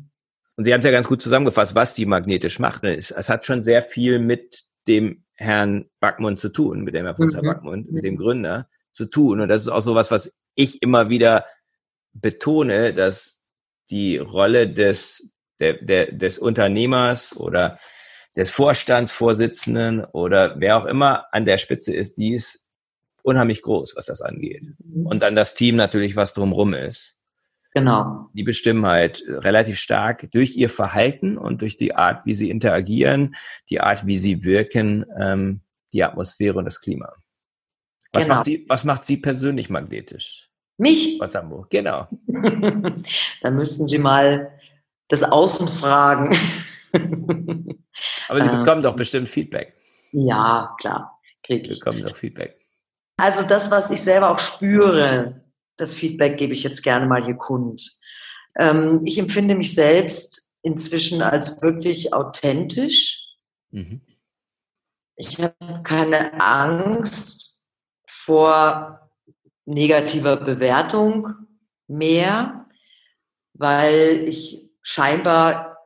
Und Sie haben es ja ganz gut zusammengefasst, was die magnetisch macht. Es hat schon sehr viel mit dem Herrn Backmund zu tun, mit dem Herrn Professor mhm. Backmund, mit dem Gründer zu tun. Und das ist auch so was, was ich immer wieder betone, dass die Rolle des, der, der, des Unternehmers oder des Vorstandsvorsitzenden oder wer auch immer an der Spitze ist, die ist unheimlich groß, was das angeht. Mhm. Und dann das Team natürlich, was drumrum ist. Genau. Die bestimmen halt relativ stark durch ihr Verhalten und durch die Art, wie sie interagieren, die Art, wie sie wirken, ähm, die Atmosphäre und das Klima. Was, genau. macht sie, was macht Sie persönlich magnetisch? Mich? Was Hamburg, genau. Dann müssten Sie mal das Außen fragen. Aber Sie ähm, bekommen doch bestimmt Feedback. Ja, klar. Krieg ich. bekommen doch Feedback. Also das, was ich selber auch spüre, das Feedback gebe ich jetzt gerne mal hier kund. Ähm, ich empfinde mich selbst inzwischen als wirklich authentisch. Mhm. Ich habe keine Angst vor negativer Bewertung mehr, weil ich scheinbar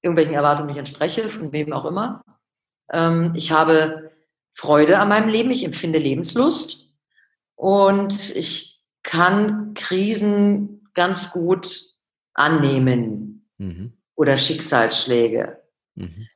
irgendwelchen Erwartungen nicht entspreche, von wem auch immer. Ähm, ich habe Freude an meinem Leben, ich empfinde Lebenslust und ich kann Krisen ganz gut annehmen mhm. oder Schicksalsschläge. Mhm.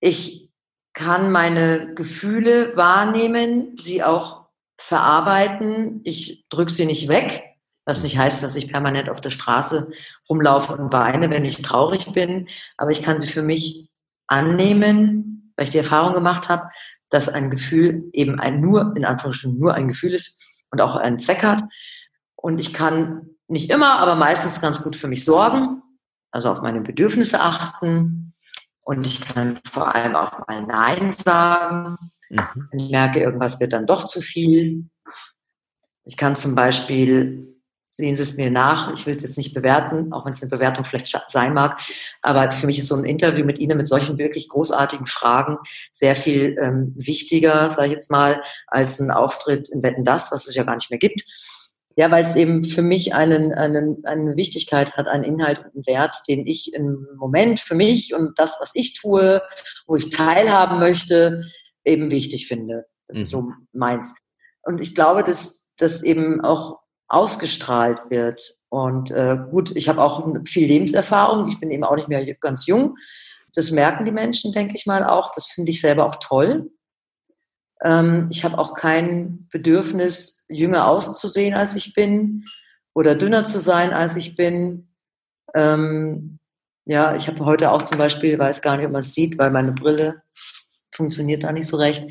Ich kann meine Gefühle wahrnehmen, sie auch verarbeiten. Ich drücke sie nicht weg, was nicht heißt, dass ich permanent auf der Straße rumlaufe und weine, wenn ich traurig bin. Aber ich kann sie für mich annehmen, weil ich die Erfahrung gemacht habe, dass ein Gefühl eben ein nur, in Anführungsstrichen nur ein Gefühl ist und auch einen Zweck hat. Und ich kann nicht immer, aber meistens ganz gut für mich sorgen, also auf meine Bedürfnisse achten, und ich kann vor allem auch mal Nein sagen. Mhm. Ich merke, irgendwas wird dann doch zu viel. Ich kann zum Beispiel, sehen Sie es mir nach, ich will es jetzt nicht bewerten, auch wenn es eine Bewertung vielleicht sein mag, aber für mich ist so ein Interview mit Ihnen mit solchen wirklich großartigen Fragen sehr viel ähm, wichtiger, sage ich jetzt mal, als ein Auftritt in Wetten das, was es ja gar nicht mehr gibt. Ja, weil es eben für mich einen, einen, eine Wichtigkeit hat, einen Inhalt und einen Wert, den ich im Moment für mich und das, was ich tue, wo ich teilhaben möchte, eben wichtig finde. Das mhm. ist so mhm. meins. Und ich glaube, dass das eben auch ausgestrahlt wird. Und äh, gut, ich habe auch viel Lebenserfahrung. Ich bin eben auch nicht mehr ganz jung. Das merken die Menschen, denke ich mal, auch. Das finde ich selber auch toll. Ähm, ich habe auch kein Bedürfnis, jünger auszusehen, als ich bin oder dünner zu sein, als ich bin. Ähm, Ja, ich habe heute auch zum Beispiel, weiß gar nicht, ob man es sieht, weil meine Brille funktioniert da nicht so recht,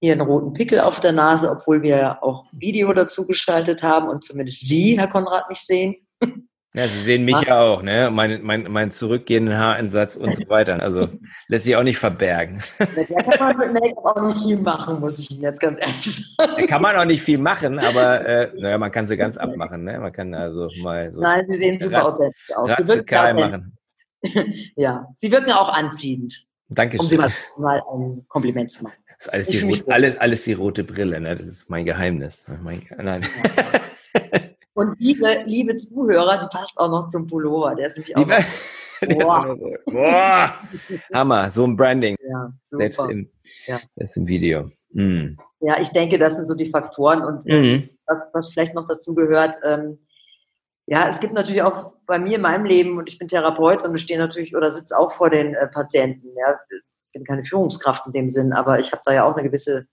hier einen roten Pickel auf der Nase, obwohl wir auch Video dazu geschaltet haben und zumindest Sie, Herr Konrad, nicht sehen. Ja, Sie sehen mich ja auch, ne? Mein, mein, mein zurückgehenden Haarinsatz und so weiter. Also lässt sich auch nicht verbergen. Da kann man mit Make-up auch nicht viel machen, muss ich Ihnen jetzt ganz ehrlich sagen. Da kann man auch nicht viel machen, aber äh, naja, man kann sie ganz abmachen, ne? Man kann also mal so. Nein, Sie sehen super authentisch aus. Sie machen. ja, Sie wirken auch anziehend. Dankeschön. Um Sie mal, mal ein Kompliment zu machen. Das ist alles die, Ich fühl mich rot, alles, alles die rote Brille, ne? Das ist mein Geheimnis. Mein, nein. Und liebe, liebe Zuhörer, die passt auch noch zum Pullover. Der ist nämlich auch Lieber, noch, so- Boah, Hammer, so ein Branding. ja, Selbst im, Ja. im Video. Mm. Ja, ich denke, das sind so die Faktoren. Und äh, Mhm. was, was vielleicht noch dazu gehört, ähm, ja, es gibt natürlich auch bei mir in meinem Leben, und ich bin Therapeut und ich stehe natürlich oder sitze auch vor den äh, Patienten. Ja, ich bin keine Führungskraft in dem Sinn, aber ich habe da ja auch eine gewisse,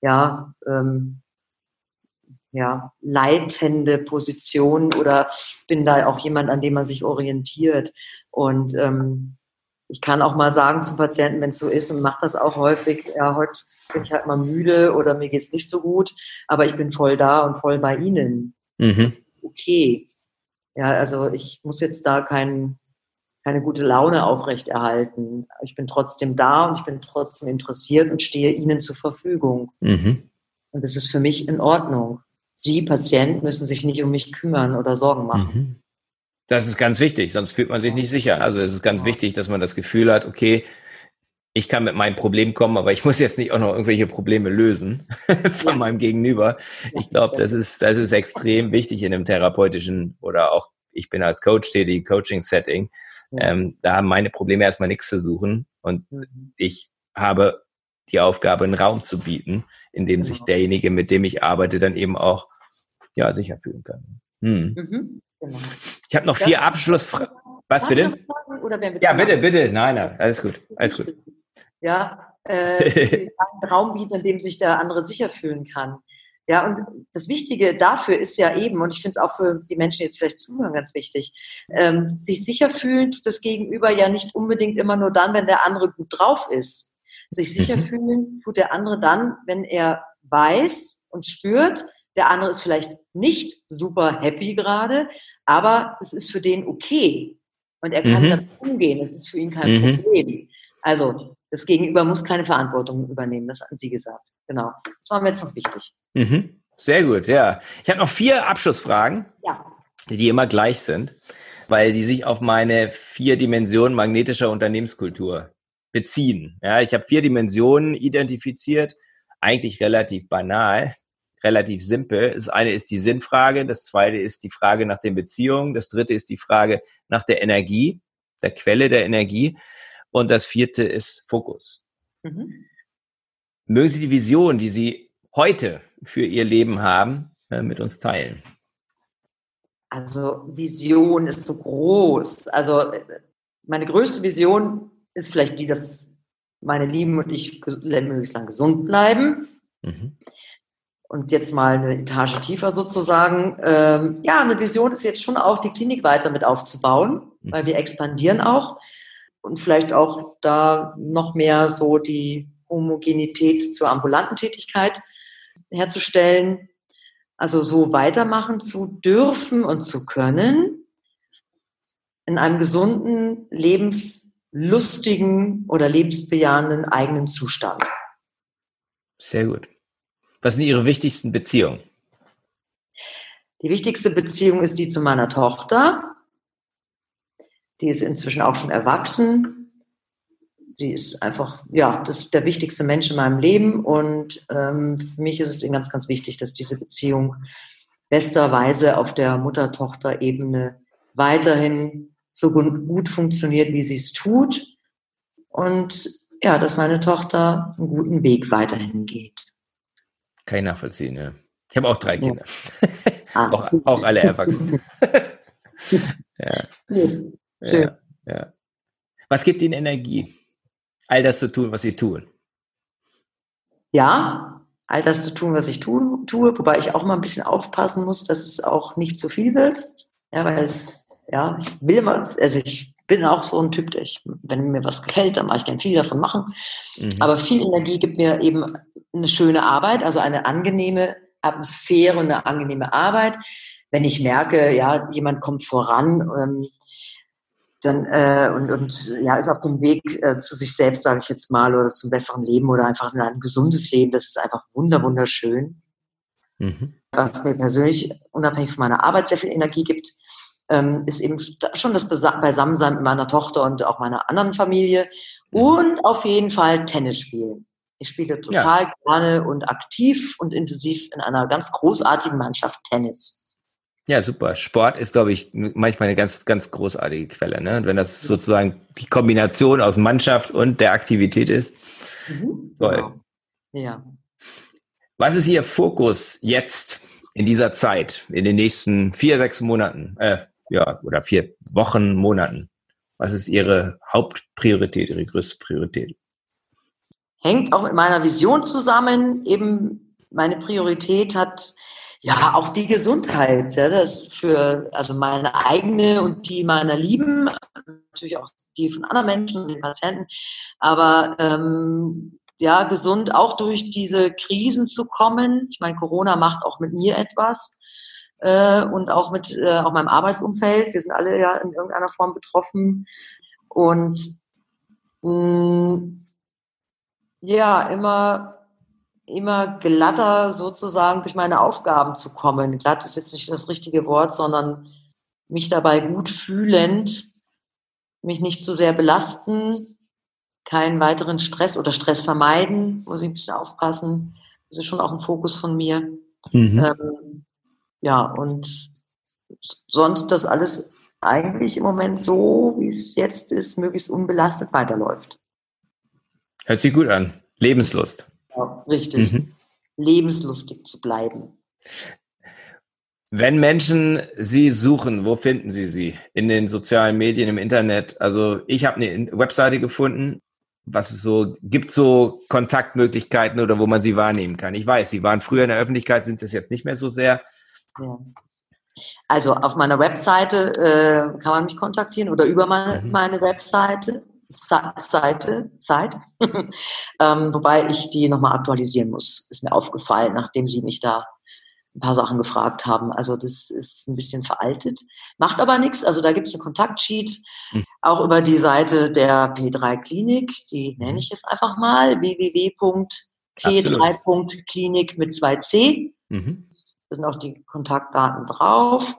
ja, ähm, ja, leitende Position oder bin da auch jemand, an dem man sich orientiert. Und ähm, ich kann auch mal sagen zum Patienten, wenn es so ist, und mache das auch häufig, ja, heute bin ich halt mal müde oder mir geht's nicht so gut, aber ich bin voll da und voll bei Ihnen. Mhm. Okay. Ja, also ich muss jetzt da kein, keine gute Laune aufrechterhalten. Ich bin trotzdem da und ich bin trotzdem interessiert und stehe Ihnen zur Verfügung. Mhm. Und das ist für mich in Ordnung. Sie, Patient, müssen sich nicht um mich kümmern oder Sorgen machen. Mhm. Das ist ganz wichtig, sonst fühlt man sich nicht sicher. Also es ist ganz Ja. wichtig, dass man das Gefühl hat, okay, ich kann mit meinem Problem kommen, aber ich muss jetzt nicht auch noch irgendwelche Probleme lösen von Ja. meinem Gegenüber. Ich glaube, das ist, das ist extrem wichtig in einem therapeutischen oder auch, ich bin als Coach tätig, Coaching-Setting. Ja. Ähm, da haben meine Probleme erstmal nichts zu suchen und Mhm. ich habe die Aufgabe, einen Raum zu bieten, in dem sich Genau. derjenige, mit dem ich arbeite, dann eben auch ja, sicher fühlen kann. Hm. Mhm. Genau. Ich habe noch vier Abschlussfragen. Was bitte? Ja, bitte, bitte. Nein, nein, alles gut. Alles gut. Ja, äh, einen Raum bieten, in dem sich der andere sicher fühlen kann. Ja, und das Wichtige dafür ist ja eben, und ich finde es auch für die Menschen, die jetzt vielleicht zuhören, ganz wichtig, ähm, sich sicher fühlen tut das Gegenüber ja nicht unbedingt immer nur dann, wenn der andere gut drauf ist. Sich sicher Mhm. fühlen tut der andere dann, wenn er weiß und spürt, der andere ist vielleicht nicht super happy gerade, aber es ist für den okay. Und er kann Mhm. damit umgehen. Es ist für ihn kein Mhm. Problem. Also, das Gegenüber muss keine Verantwortung übernehmen. Das hatten Sie gesagt. Genau. Das war mir jetzt noch wichtig. Mhm. Sehr gut, ja. Ich habe noch vier Abschlussfragen, Ja. die immer gleich sind, weil die sich auf meine vier Dimensionen magnetischer Unternehmenskultur beziehen. Ja, ich habe vier Dimensionen identifiziert, eigentlich relativ banal, relativ simpel. Das eine ist die Sinnfrage, das zweite ist die Frage nach den Beziehungen, das dritte ist die Frage nach der Energie, der Quelle der Energie und das vierte ist Fokus. Mhm. Mögen Sie die Vision, die Sie heute für Ihr Leben haben, äh, mit uns teilen? Also, Vision ist so groß. Also, meine größte Vision ist vielleicht die, dass meine Lieben und ich möglichst lang gesund bleiben. Mhm. Und jetzt mal eine Etage tiefer sozusagen. Ähm, ja, eine Vision ist jetzt schon auch, die Klinik weiter mit aufzubauen, Mhm. weil wir expandieren auch. Und vielleicht auch da noch mehr so die Homogenität zur ambulanten Tätigkeit herzustellen. Also so weitermachen zu dürfen und zu können in einem gesunden, lebenslustigen oder lebensbejahenden eigenen Zustand. Sehr gut. Was sind Ihre wichtigsten Beziehungen? Die wichtigste Beziehung ist die zu meiner Tochter. Die ist inzwischen auch schon erwachsen. Sie ist einfach, ja, das der wichtigste Mensch in meinem Leben. Und ähm, für mich ist es eben ganz, ganz wichtig, dass diese Beziehung besterweise auf der Mutter-Tochter-Ebene weiterhin so gut, funktioniert, wie sie es tut. Und ja, dass meine Tochter einen guten Weg weiterhin geht. Kann ich nachvollziehen, ja. Ich habe auch drei Ja. Kinder. Ah, auch, auch alle erwachsen. ja, Schön. ja, ja. Was gibt Ihnen Energie? All das zu tun, was Sie tun. ja, all das zu tun, was ich tue, tue, wobei ich auch mal ein bisschen aufpassen muss, dass es auch nicht zu viel wird. Ja, weil es, ja, ich will immer, also ich bin auch so ein Typ, der ich, wenn mir was gefällt, dann mache ich gerne viel davon machen. Mhm. Aber viel Energie gibt mir eben eine schöne Arbeit, also eine angenehme Atmosphäre und eine angenehme Arbeit. Wenn ich merke, ja, jemand kommt voran, ähm, dann äh, und, und ja, ist auf dem Weg äh, zu sich selbst, sage ich jetzt mal, oder zum besseren Leben oder einfach in ein gesundes Leben. Das ist einfach wunder wunderschön. Mhm. Was mir persönlich unabhängig von meiner Arbeit sehr viel Energie gibt, ähm, ist eben schon das Beisammensein mit meiner Tochter und auch meiner anderen Familie mhm. und auf jeden Fall Tennis spielen. Ich spiele total ja. gerne und aktiv und intensiv in einer ganz großartigen Mannschaft Tennis. Ja, super. Sport ist, glaube ich, manchmal eine ganz, ganz großartige Quelle. Ne? Und wenn das sozusagen die Kombination aus Mannschaft und der Aktivität ist, mhm. toll. Genau. Ja. Was ist Ihr Fokus jetzt in dieser Zeit, in den nächsten vier, sechs Monaten, äh, ja, oder vier Wochen, Monaten? Was ist Ihre Hauptpriorität, Ihre größte Priorität? Hängt auch mit meiner Vision zusammen. Eben meine Priorität hat ja, auch die Gesundheit, ja, das für also meine eigene und die meiner Lieben, natürlich auch die von anderen Menschen, den Patienten, aber ähm, ja, gesund auch durch diese Krisen zu kommen. Ich meine, Corona macht auch mit mir etwas äh, und auch mit äh, auch meinem Arbeitsumfeld. Wir sind alle ja in irgendeiner Form betroffen und mh, mm, ja, immer immer glatter sozusagen durch meine Aufgaben zu kommen. Glatt ist jetzt nicht das richtige Wort, sondern mich dabei gut fühlend, mich nicht zu sehr belasten, keinen weiteren Stress oder Stress vermeiden, muss ich ein bisschen aufpassen. Das ist schon auch ein Fokus von mir. Mhm. Ähm, ja, und sonst das alles eigentlich im Moment so, wie es jetzt ist, möglichst unbelastet weiterläuft. Hört sich gut an. Lebenslust. Ja, richtig. Mhm. Lebenslustig zu bleiben. Wenn Menschen Sie suchen, wo finden Sie sie? In den sozialen Medien, im Internet? Also ich habe eine Webseite gefunden. Was es so gibt, so Kontaktmöglichkeiten oder wo man sie wahrnehmen kann. Ich weiß, Sie waren früher in der Öffentlichkeit, sind es jetzt nicht mehr so sehr. Ja. Also auf meiner Webseite äh, kann man mich kontaktieren oder über meine, mhm. meine Webseite Seite, Zeit, ähm, wobei ich die nochmal aktualisieren muss. Ist mir aufgefallen, nachdem Sie mich da ein paar Sachen gefragt haben. Also das ist ein bisschen veraltet, macht aber nichts. Also da gibt es einen Kontaktsheet, mhm. auch über die Seite der P3 Klinik, die nenne ich jetzt einfach mal, www.p3.klinik mit 2c. Mhm. Da sind auch die Kontaktdaten drauf.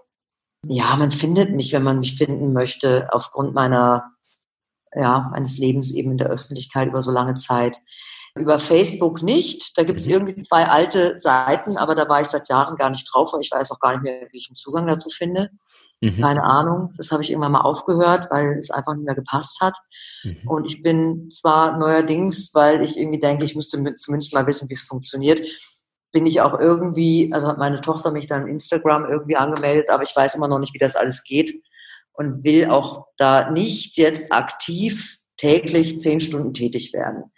Ja, man findet mich, wenn man mich finden möchte, aufgrund meiner ja, meines Lebens eben in der Öffentlichkeit über so lange Zeit. Über Facebook nicht. Da gibt es mhm. irgendwie zwei alte Seiten, aber da war ich seit Jahren gar nicht drauf, weil ich weiß auch gar nicht mehr, wie ich einen Zugang dazu finde. Mhm. Keine Ahnung. Das habe ich irgendwann mal aufgehört, weil es einfach nicht mehr gepasst hat. Mhm. Und ich bin zwar neuerdings, weil ich irgendwie denke, ich müsste zumindest mal wissen, wie es funktioniert, bin ich auch irgendwie, also hat meine Tochter mich dann Instagram irgendwie angemeldet, aber ich weiß immer noch nicht, wie das alles geht und will auch da nicht jetzt aktiv täglich zehn Stunden tätig werden.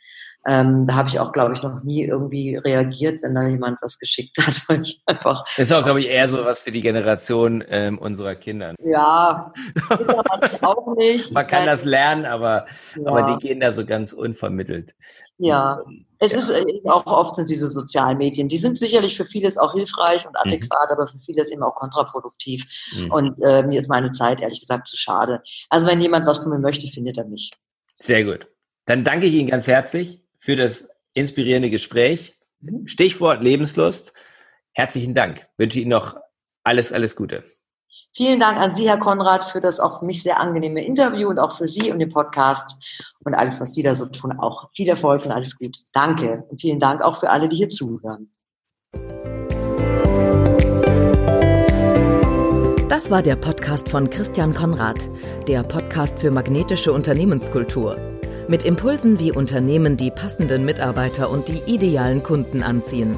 Ähm, da habe ich auch, glaube ich, noch nie irgendwie reagiert, wenn da jemand was geschickt hat. ich einfach das ist auch, glaube ich, eher so was für die Generation ähm, unserer Kinder. Ja, auch nicht. Man kann das lernen, aber, ja. aber die gehen da so ganz unvermittelt. Ja, und, es ja. ist eben auch oft sind diese sozialen Medien, die sind sicherlich für vieles auch hilfreich und mhm. adäquat, mhm. aber für vieles eben auch kontraproduktiv. Mhm. Und äh, mir ist meine Zeit ehrlich gesagt zu schade. Also wenn jemand was von mir möchte, findet er mich. Sehr gut. Dann danke ich Ihnen ganz herzlich für das inspirierende Gespräch. Mhm. Stichwort Lebenslust. Herzlichen Dank. Wünsche Ihnen noch alles, alles Gute. Vielen Dank an Sie, Herr Konrad, für das auch für mich sehr angenehme Interview und auch für Sie und den Podcast und alles, was Sie da so tun. Auch viel Erfolg und alles Gute. Danke. Und vielen Dank auch für alle, die hier zuhören. Das war der Podcast von Christian Konrad, der Podcast für magnetische Unternehmenskultur mit Impulsen, wie Unternehmen die passenden Mitarbeiter und die idealen Kunden anziehen.